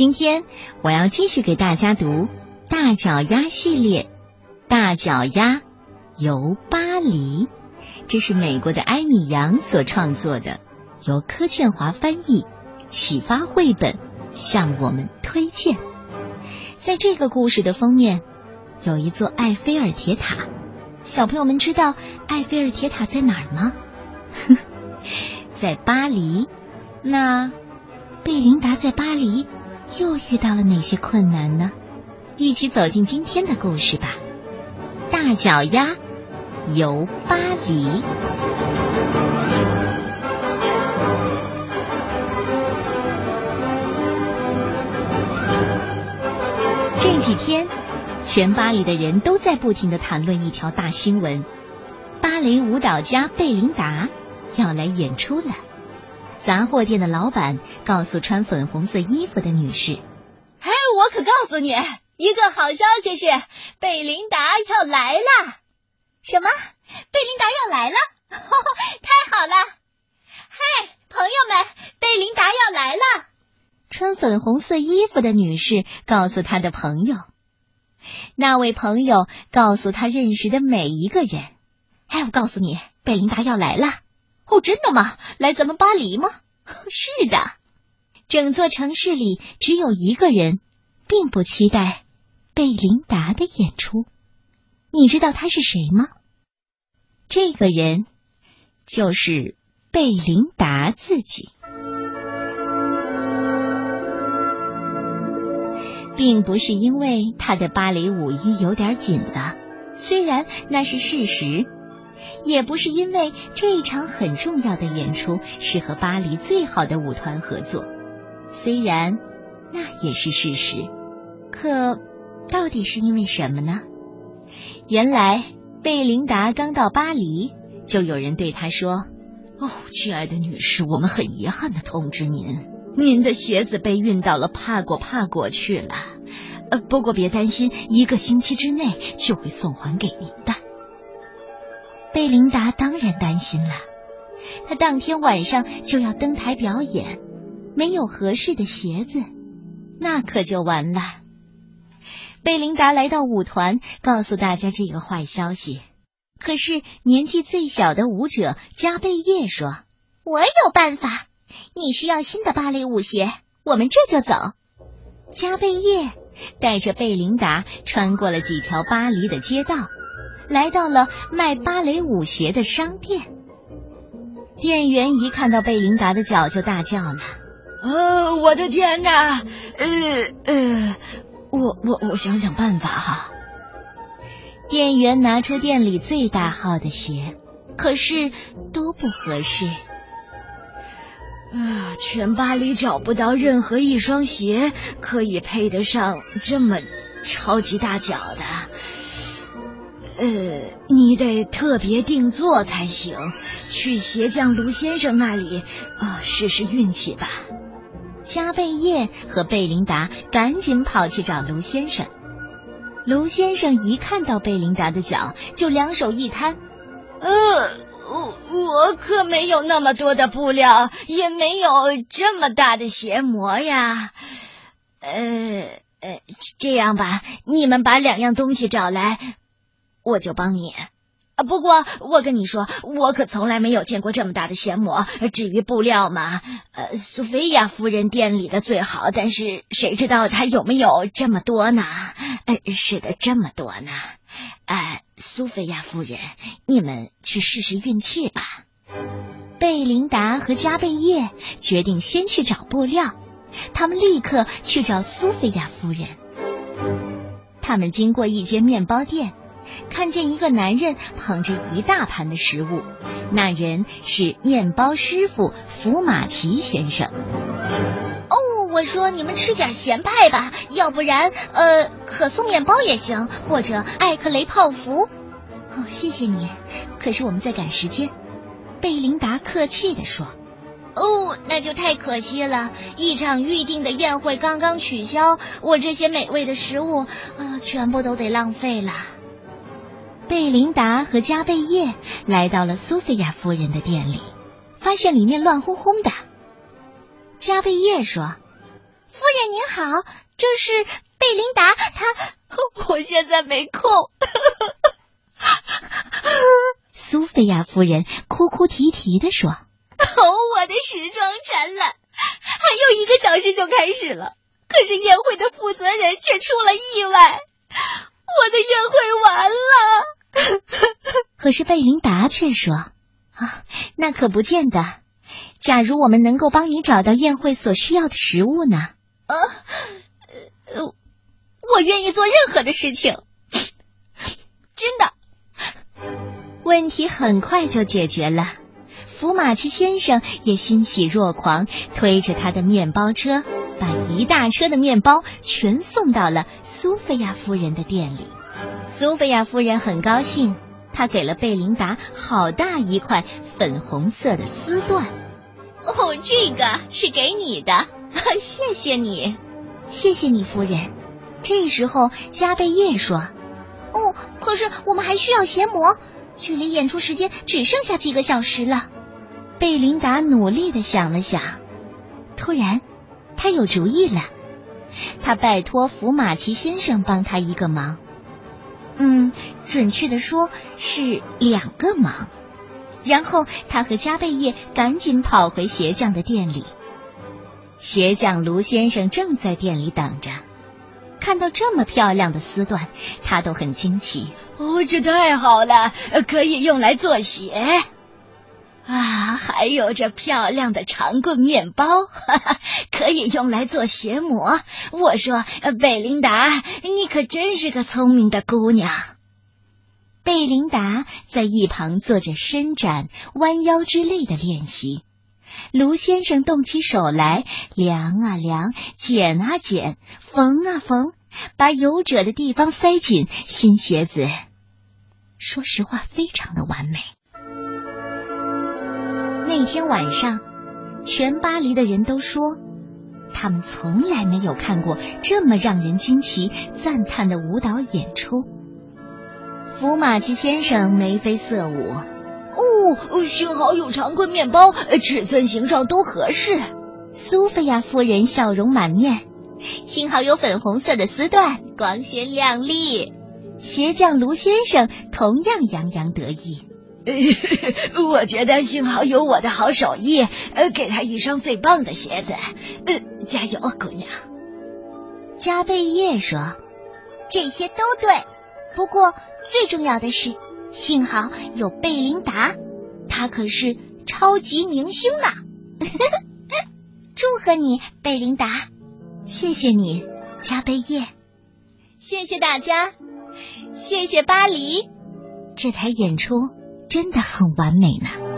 今天我要继续给大家读《大脚丫》系列，《大脚丫游巴黎》，这是美国的埃米扬所创作的，由柯倩华翻译，启发绘本向我们推荐。在这个故事的封面有一座埃菲尔铁塔，小朋友们知道埃菲尔铁塔在哪儿吗？在巴黎。那贝琳达在巴黎又遇到了哪些困难呢？一起走进今天的故事吧。大脚丫游巴黎。这几天，全巴黎的人都在不停的谈论一条大新闻：芭蕾舞蹈家贝琳达要来演出了。杂货店的老板告诉穿粉红色衣服的女士：“哎，我可告诉你一个好消息是，贝琳达要来了。什么？贝琳达要来了？太好了！嗨，朋友们，贝琳达要来了！”穿粉红色衣服的女士告诉她的朋友，那位朋友告诉她认识的每一个人：“哎，我告诉你，贝琳达要来了。”哦，真的吗？来咱们巴黎吗？是的，整座城市里只有一个人并不期待贝琳达的演出。你知道他是谁吗？这个人就是贝琳达自己，并不是因为他的芭蕾舞衣有点紧了，虽然那是事实。也不是因为这一场很重要的演出是和巴黎最好的舞团合作，虽然那也是事实，可到底是因为什么呢？原来贝琳达刚到巴黎，就有人对她说：“哦，亲爱的女士，我们很遗憾的通知您，您的鞋子被运到了帕果帕果去了。呃，不过别担心，一个星期之内就会送还给您的。”贝琳达当然担心了，她当天晚上就要登台表演，没有合适的鞋子，那可就完了。贝琳达来到舞团，告诉大家这个坏消息。可是年纪最小的舞者加贝叶说：“我有办法，你需要新的芭蕾舞鞋，我们这就走。”加贝叶带着贝琳达穿过了几条巴黎的街道。来到了卖芭蕾舞鞋的商店，店员一看到贝琳达的脚就大叫了：“哦，我的天哪！呃呃，我我我想想办法哈。”店员拿出店里最大号的鞋，可是都不合适。啊，全巴黎找不到任何一双鞋可以配得上这么超级大脚的。呃，你得特别定做才行，去鞋匠卢先生那里啊试试运气吧。加贝叶和贝琳达赶紧跑去找卢先生。卢先生一看到贝琳达的脚，就两手一摊：“呃，我我可没有那么多的布料，也没有这么大的鞋模呀。呃呃，这样吧，你们把两样东西找来。”我就帮你啊！不过我跟你说，我可从来没有见过这么大的鞋模。至于布料嘛，呃，苏菲亚夫人店里的最好，但是谁知道她有没有这么多呢？呃，是的，这么多呢。呃，苏菲亚夫人，你们去试试运气吧。贝琳达和加贝叶决定先去找布料，他们立刻去找苏菲亚夫人。他们经过一间面包店。看见一个男人捧着一大盘的食物，那人是面包师傅福马奇先生。哦，我说你们吃点咸派吧，要不然呃，可颂面包也行，或者艾克雷泡芙。哦，谢谢你，可是我们在赶时间。贝琳达客气地说。哦，那就太可惜了，一场预定的宴会刚刚取消，我这些美味的食物呃，全部都得浪费了。贝琳达和加贝叶来到了苏菲亚夫人的店里，发现里面乱哄哄的。加贝叶说：“夫人您好，这是贝琳达，她我现在没空。苏菲亚夫人哭哭啼啼的说：“哦，我的时装展览还有一个小时就开始了，可是宴会的负责人却出了意外，我的宴会完了。” 可是贝琳达却说：“啊，那可不见得。假如我们能够帮你找到宴会所需要的食物呢？”呃，呃，我愿意做任何的事情，真的。问题很快就解决了，福马奇先生也欣喜若狂，推着他的面包车，把一大车的面包全送到了苏菲亚夫人的店里。苏菲亚夫人很高兴，她给了贝琳达好大一块粉红色的丝缎。哦，这个是给你的，谢谢你，谢谢你，夫人。这时候，加贝叶说：“哦，可是我们还需要鞋模。”距离演出时间只剩下几个小时了。贝琳达努力的想了想，突然，他有主意了。他拜托福马奇先生帮他一个忙。嗯，准确的说是两个忙。然后他和加贝叶赶紧跑回鞋匠的店里。鞋匠卢先生正在店里等着。看到这么漂亮的丝缎，他都很惊奇。哦，这太好了，可以用来做鞋啊！还有这漂亮的长棍面包，哈哈，可以用来做鞋模。我说，贝琳达，你可真是个聪明的姑娘。贝琳达在一旁做着伸展、弯腰之类的练习。卢先生动起手来，量啊量，剪啊剪，缝啊缝，把有褶的地方塞紧。新鞋子，说实话，非常的完美。那天晚上，全巴黎的人都说，他们从来没有看过这么让人惊奇、赞叹的舞蹈演出。福马奇先生眉飞色舞。哦，幸好有长棍面包，尺寸形状都合适。苏菲亚夫人笑容满面，幸好有粉红色的丝缎，光鲜亮丽。鞋匠卢先生同样洋洋得意。我觉得幸好有我的好手艺，呃给他一双最棒的鞋子。呃，加油，姑娘。加贝叶说：“这些都对，不过最重要的是。”幸好有贝琳达，她可是超级明星呢。祝贺你，贝琳达！谢谢你，加贝叶。谢谢大家，谢谢巴黎。这台演出真的很完美呢。